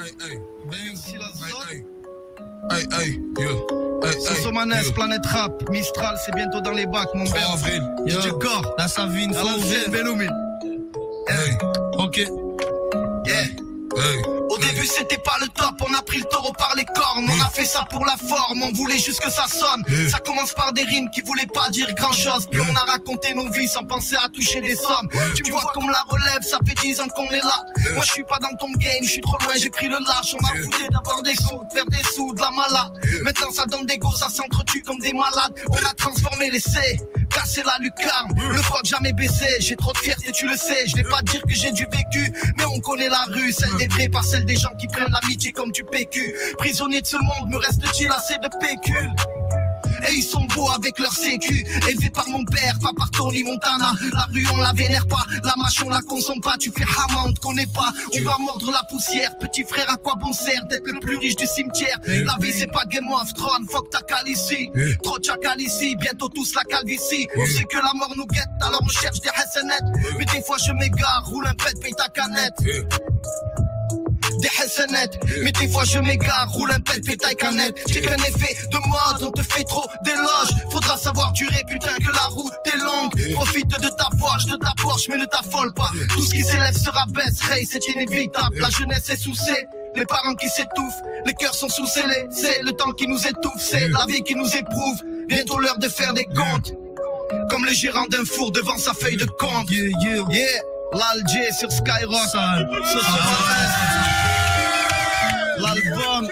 [SPEAKER 21] Hey, hey, même si la zone. Hey, hey, yo. Hey, hey,
[SPEAKER 13] Sosomanes,
[SPEAKER 21] yo.
[SPEAKER 13] Planète Rap, Mistral, c'est bientôt dans les bacs, mon
[SPEAKER 21] 3
[SPEAKER 13] père.
[SPEAKER 21] avril.
[SPEAKER 13] La Savine,
[SPEAKER 21] À la
[SPEAKER 13] Fauve,
[SPEAKER 21] veine.
[SPEAKER 13] Belloumi.
[SPEAKER 21] Hey, ok.
[SPEAKER 13] Yeah.
[SPEAKER 21] Hey.
[SPEAKER 13] Début c'était pas le top, on a pris le taureau par les cornes, on a fait ça pour la forme, on voulait juste que ça sonne. Ça commence par des rimes qui voulaient pas dire grand chose, puis on a raconté nos vies sans penser à toucher des sommes. Tu vois comme la relève, ça fait 10 ans qu'on est là. Moi je suis pas dans ton game, je suis trop loin, j'ai pris le large, on m'a foutu d'avoir des sous, de faire des sous, de la mala. Maintenant ça donne des go, ça s'entretue comme des malades. On a transformé l'essai, cassé la lucarne, le froc jamais baissé. J'ai trop de fierté, tu le sais, je vais pas dire que j'ai du vécu, mais on connaît la rue, celle des vrais, pas celle des gens qui prennent l'amitié comme du PQ. Prisonnier de ce monde, me reste-t-il assez de pécule et ils sont beaux avec leur sécu Élevé par mon père, pas par Tony Montana. La rue on la vénère pas, la mâche on la consomme pas. Tu fais haman, on te connaît pas, on va mordre la poussière. Petit frère à quoi bon sert d'être le plus riche du cimetière? La vie c'est pas Game of Thrones, fuck ta cale ici Trop de chacal ici, bientôt tous la calvitie. On sait que la mort nous guette, alors on cherche des SNet Mais des fois je m'égare, roule un pet, paye ta canette des Hassanettes Mais des fois je m'égare, roule un pet, fais taille canette J'ai qu'un effet de mode, on te fait trop d'éloges. Faudra savoir durer, putain que la route est longue. Profite de ta poche, de ta Porsche, mais ne t'affole pas. Tout ce qui s'élève se rabaisse, Ray, c'est inévitable. La jeunesse est sous les parents qui s'étouffent, les cœurs sont sous scellés. C'est le temps qui nous étouffe, c'est la vie qui nous éprouve. Bientôt l'heure de faire des comptes. Comme le gérant d'un four devant sa feuille de compte. Yeah, yeah, yeah L'Alger sur Skyrock. Ce soir, L'album